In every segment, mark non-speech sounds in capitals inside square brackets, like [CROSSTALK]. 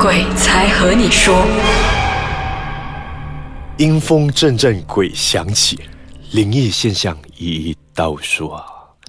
鬼才和你说。阴风阵阵，鬼响起，灵异现象一一道说。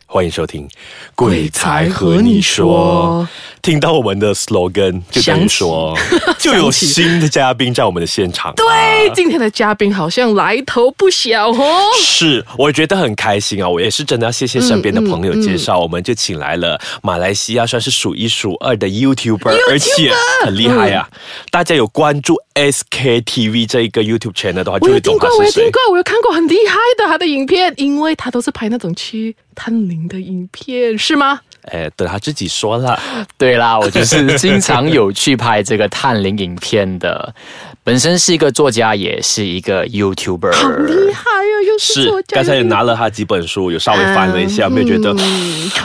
欢迎收听《鬼才和你说》。听到我们的 slogan，就等于说 [LAUGHS] 就有新的嘉宾在我们的现场。对，今天的嘉宾好像来头不小哦。是，我觉得很开心啊！我也是真的要谢谢身边的朋友介绍，我们就请来了马来西亚算是数一数二的 YouTuber，而且很厉害啊！大家有关注 SKTV 这一个 YouTube channel 的话，就会懂他是谁。我有听过，我有看过很厉害的他的影片，因为他都是拍那种去探灵的影片，是吗？哎，对他自己说了。[LAUGHS] 对啦，我就是经常有去拍这个探灵影片的，本身是一个作家，也是一个 YouTuber。好厉害呀！又是作家。刚才也拿了他几本书，有稍微翻了一下，没有觉得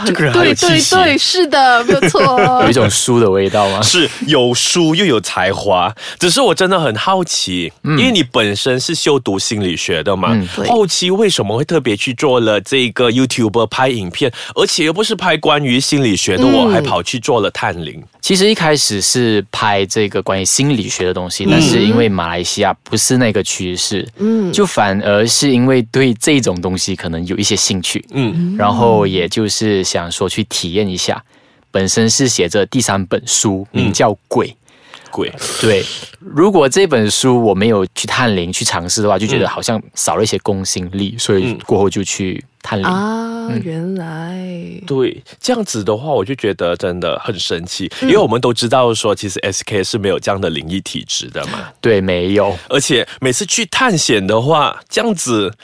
这个人很有气息？对对对，是的，没有错。[LAUGHS] 有一种书的味道吗？[LAUGHS] 是有书又有才华。只是我真的很好奇，因为你本身是修读心理学的嘛，后期为什么会特别去做了这个 YouTuber 拍影片，而且又不是拍关于。心理学的我还跑去做了探灵。其实一开始是拍这个关于心理学的东西，但是因为马来西亚不是那个趋势，嗯，就反而是因为对这种东西可能有一些兴趣，嗯，然后也就是想说去体验一下。本身是写着第三本书，名叫《鬼》。鬼对，如果这本书我没有去探灵去尝试的话，就觉得好像少了一些公信力，所以过后就去探灵。啊。原来。对这样子的话，我就觉得真的很神奇，因为我们都知道说，其实 S K 是没有这样的灵异体质的嘛。对，没有，而且每次去探险的话，这样子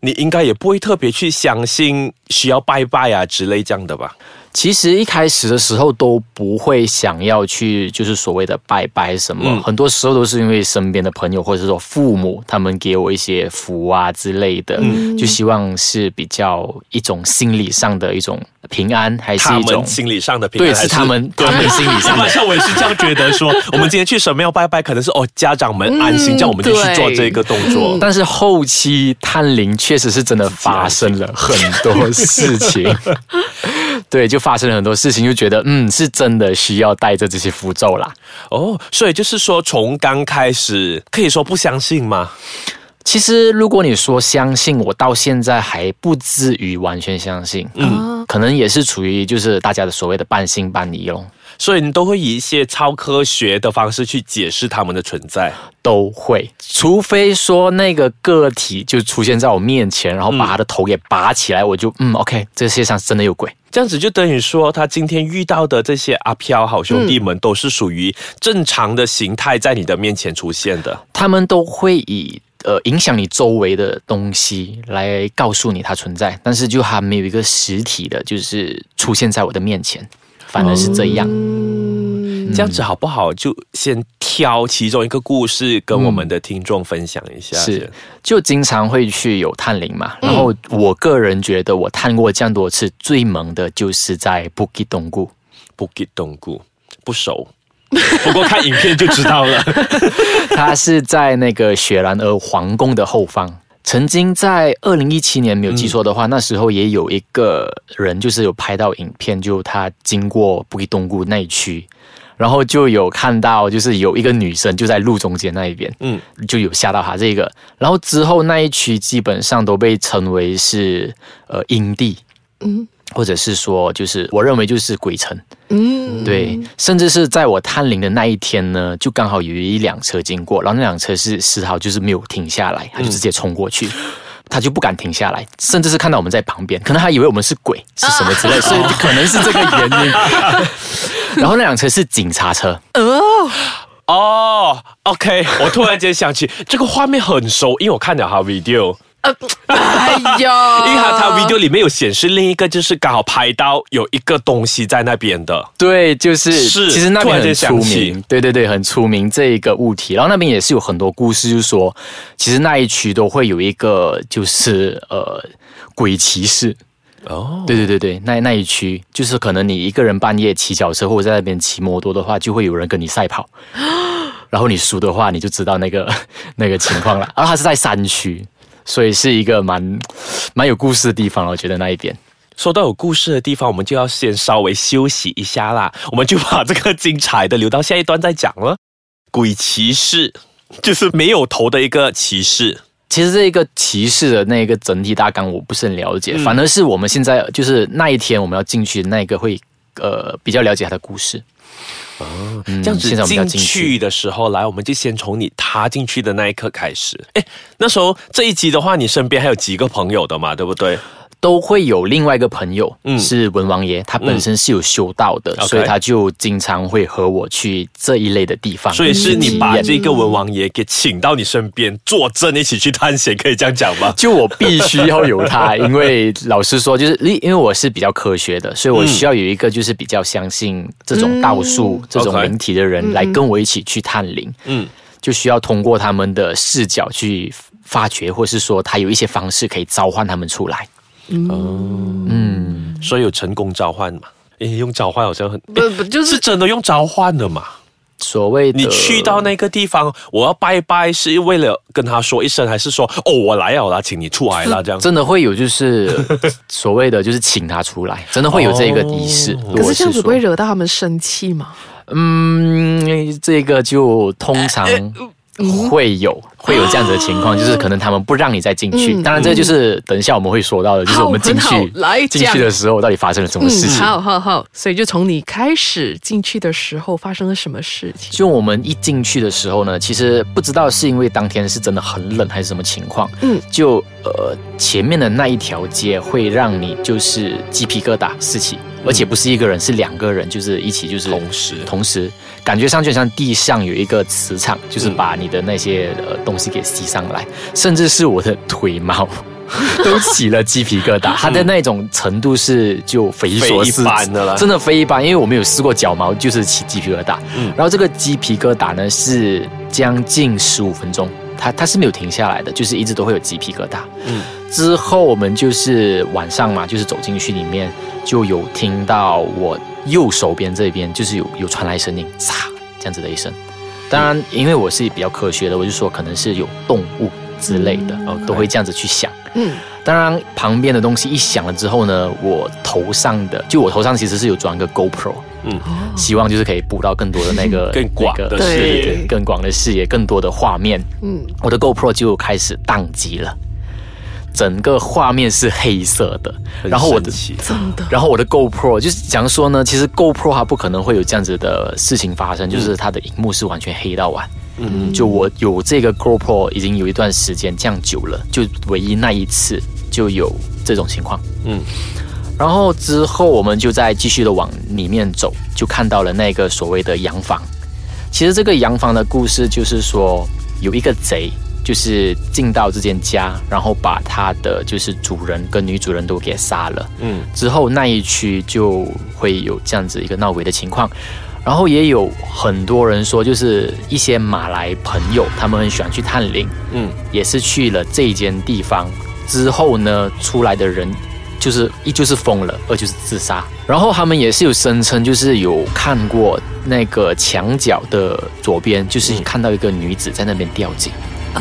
你应该也不会特别去相信需要拜拜啊之类这样的吧。其实一开始的时候都不会想要去，就是所谓的拜拜什么，很多时候都是因为身边的朋友或者说父母他们给我一些福啊之类的，就希望是比较一种心理上的一种平安，还是一种心理上的平安？对，是他们他们心理上的。像我也是这样觉得，说我们今天去神庙拜拜，可能是哦家长们安心，叫我们就去做这个动作。但是后期探灵确实是真的发生了很多事情。对，就发生了很多事情，就觉得嗯，是真的需要带着这些符咒啦。哦，所以就是说，从刚开始可以说不相信吗？其实，如果你说相信，我到现在还不至于完全相信。嗯，可能也是处于就是大家的所谓的半信半疑咯。所以你都会以一些超科学的方式去解释他们的存在，都会，除非说那个个体就出现在我面前，然后把他的头给拔起来，我就嗯，OK，这个世界上真的有鬼。这样子就等于说，他今天遇到的这些阿飘好兄弟们，都是属于正常的形态在你的面前出现的。他们都会以呃影响你周围的东西来告诉你它存在，但是就还没有一个实体的，就是出现在我的面前。反而是这样，这样子好不好？就先挑其中一个故事跟我们的听众分享一下。是，就经常会去有探灵嘛。然后我个人觉得，我探过这样多次，最萌的就是在布吉东固。布吉东固不熟，不过看影片就知道了。[LAUGHS] 它是在那个雪兰莪皇宫的后方。曾经在二零一七年没有记错的话，那时候也有一个人就是有拍到影片，就他经过布吉东谷那一区，然后就有看到就是有一个女生就在路中间那一边，嗯，就有吓到他这个，然后之后那一区基本上都被称为是呃阴地，嗯。或者是说，就是我认为就是鬼城，嗯，对，甚至是在我探灵的那一天呢，就刚好有一辆车经过，然后那辆车是丝毫就是没有停下来，他就直接冲过去，他就不敢停下来，甚至是看到我们在旁边，可能还以为我们是鬼是什么之类，所以可能是这个原因。[LAUGHS] 然后那辆车是警察车，哦。哦，OK，我突然间想起这个画面很熟，因为我看了他 video。呃，哎呀，[LAUGHS] 因为他他 video 里面有显示另一个，就是刚好拍到有一个东西在那边的。对，就是是，其实那边很出名。对对对，很出名这一个物体。然后那边也是有很多故事，就是说，其实那一区都会有一个，就是呃，鬼骑士。哦，对对对对，那那一区就是可能你一个人半夜骑脚车或者在那边骑摩托的话，就会有人跟你赛跑。[GASPS] 然后你输的话，你就知道那个 [LAUGHS] 那个情况了。然后它是在山区。所以是一个蛮蛮有故事的地方，我觉得那一边。说到有故事的地方，我们就要先稍微休息一下啦，我们就把这个精彩的留到下一段再讲了。鬼骑士，[LAUGHS] 就是没有头的一个骑士。其实这个骑士的那个整体大纲我不是很了解，反而是我们现在就是那一天我们要进去的那个会呃比较了解他的故事。哦，这样子进去的时候，来，我们就先从你踏进去的那一刻开始。哎，那时候这一集的话，你身边还有几个朋友的嘛，对不对？都会有另外一个朋友，嗯，是文王爷，他本身是有修道的，所以他就经常会和我去这一类的地方。所以是你把这个文王爷给请到你身边坐镇，一起去探险，可以这样讲吗？[LAUGHS] 就我必须要有他，[LAUGHS] 因为老实说，就是因因为我是比较科学的，所以我需要有一个就是比较相信这种道术、这种灵体的人来跟我一起去探灵。嗯，就需要通过他们的视角去发掘，或是说他有一些方式可以召唤他们出来。哦，嗯，所以有成功召唤嘛？诶，用召唤好像很不不就是真的用召唤的嘛？所谓你去到那个地方，我要拜拜，是为了跟他说一声，还是说哦，我来了啦，请你出来啦？[LAUGHS] 这样真的会有就是所谓的就是请他出来，真的会有这个仪式。可是这样子不会惹到他们生气吗？嗯，这个就通常。会有会有这样子的情况，就是可能他们不让你再进去。当然，这就是等一下我们会说到的，就是我们进去来进去的时候到底发生了什么事情。好好好，所以就从你开始进去的时候发生了什么事情？就我们一进去的时候呢，其实不知道是因为当天是真的很冷还是什么情况。嗯，就呃前面的那一条街会让你就是鸡皮疙瘩四起，而且不是一个人，是两个人，就是一起就是同时同时。感觉上就像地上有一个磁场，就是把你的那些呃东西给吸上来，甚至是我的腿毛都起了鸡皮疙瘩。它的那种程度是就匪夷所思的了，[LAUGHS] 真的非一般。因为我没有试过脚毛，就是起鸡皮疙瘩。嗯，然后这个鸡皮疙瘩呢是将近十五分钟，它它是没有停下来的，就是一直都会有鸡皮疙瘩。嗯，之后我们就是晚上嘛，就是走进去里面就有听到我。右手边这边就是有有传来声音，嚓这样子的一声。当然，因为我是比较科学的，我就说可能是有动物之类的哦，都会这样子去想。嗯，当然旁边的东西一响了之后呢，我头上的就我头上其实是有装个 GoPro，嗯，希望就是可以捕到更多的那个 [LAUGHS] 更广的视野，更广的视野，更多的画面。嗯，我的 GoPro 就开始宕机了。整个画面是黑色的，然后我的真的，然后我的 GoPro 就是讲说呢，其实 GoPro 它不可能会有这样子的事情发生，就是它的荧幕是完全黑到完。嗯，就我有这个 GoPro 已经有一段时间，这样久了，就唯一那一次就有这种情况。嗯，然后之后我们就再继续的往里面走，就看到了那个所谓的洋房。其实这个洋房的故事就是说有一个贼。就是进到这间家，然后把他的就是主人跟女主人都给杀了。嗯，之后那一区就会有这样子一个闹鬼的情况。然后也有很多人说，就是一些马来朋友，他们很喜欢去探灵。嗯，也是去了这间地方之后呢，出来的人就是一就是疯了，二就是自杀。然后他们也是有声称，就是有看过那个墙角的左边，就是看到一个女子在那边吊井。哦，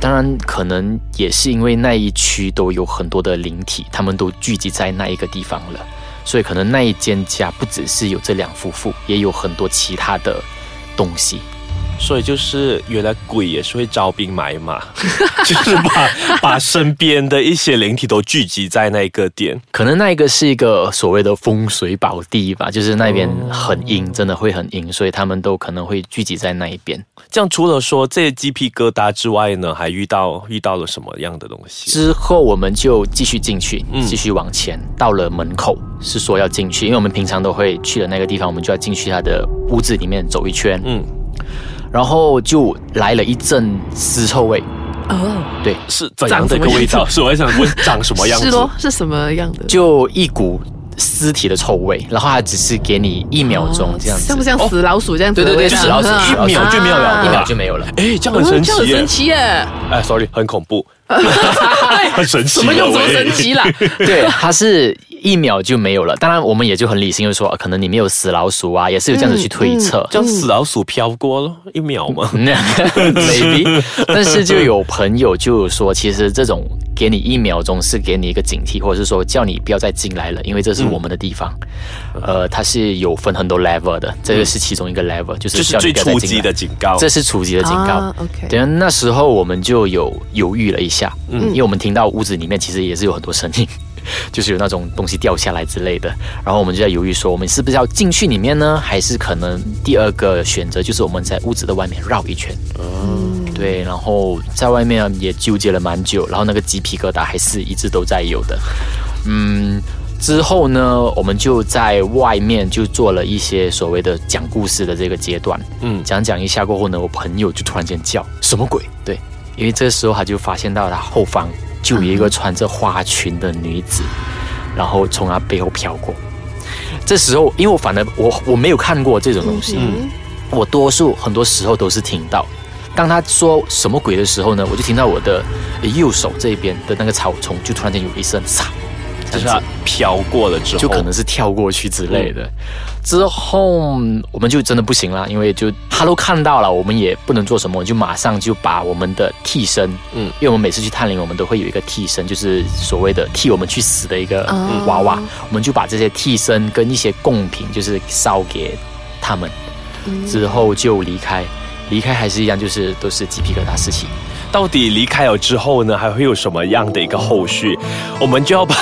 当然，可能也是因为那一区都有很多的灵体，他们都聚集在那一个地方了，所以可能那一间家不只是有这两夫妇，也有很多其他的东西。所以就是原来鬼也是会招兵买马，[LAUGHS] 就是把把身边的一些灵体都聚集在那个点。可能那一个是一个所谓的风水宝地吧，就是那边很阴，真的会很阴，所以他们都可能会聚集在那一边。这样除了说这些鸡皮疙瘩之外呢，还遇到遇到了什么样的东西？之后我们就继续进去，继续往前，到了门口是说要进去，因为我们平常都会去的那个地方，我们就要进去他的屋子里面走一圈。嗯。然后就来了一阵尸臭味，哦，对，是怎样的一个味道？是我还想问，长什么样子？是咯，是什么样的？就一股尸体的臭味，然后它只是给你一秒钟这样子，像不像死老鼠这样子？对对对，死老鼠一秒就没有了，一秒就没有了。哎，这样很神奇，很神奇耶！哎，sorry，很恐怖。[LAUGHS] 很神奇，什么又这么神奇啦？[LAUGHS] 对，它是一秒就没有了。当然，我们也就很理性的说，可能里面有死老鼠啊，也是有这样子去推测，这样死老鼠飘过了一秒吗？[LAUGHS] maybe。[LAUGHS] 但是就有朋友就说，其实这种给你一秒钟，是给你一个警惕，或者是说叫你不要再进来了，因为这是我们的地方。呃，它是有分很多 level 的，这个是其中一个 level，就是就是最初级的警告。这是初级的警告。啊，OK 等那时候我们就有犹豫了一下，嗯，因为我们听到屋子里面其实也是有很多声音，就是有那种东西掉下来之类的，然后我们就在犹豫说，我们是不是要进去里面呢，还是可能第二个选择就是我们在屋子的外面绕一圈。嗯，对，然后在外面也纠结了蛮久，然后那个鸡皮疙瘩还是一直都在有的。嗯，之后呢，我们就在外面就做了一些所谓的讲故事的这个阶段。嗯，讲讲一下过后呢，我朋友就突然间叫什么鬼？对，因为这时候他就发现到他后方就有一个穿着花裙的女子，然后从他背后飘过。这时候，因为我反正我我没有看过这种东西，嗯我多数很多时候都是听到。当他说什么鬼的时候呢，我就听到我的右手这边的那个草丛就突然间有一声唰，就是它飘过了之后，就可能是跳过去之类的。之后我们就真的不行了，因为就他都看到了，我们也不能做什么，就马上就把我们的替身，嗯，因为我们每次去探灵，我们都会有一个替身，就是所谓的替我们去死的一个哦娃娃，我们就把这些替身跟一些贡品，就是烧给他们，之后就离开。离开还是一样，就是都是鸡皮疙瘩事情。到底离开了之后呢，还会有什么样的一个后续？我们就要把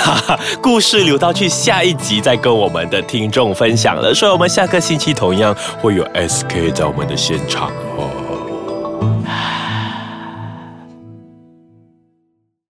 故事留到去下一集再跟我们的听众分享了。所以，我们下个星期同样会有 SK 在我们的现场哦。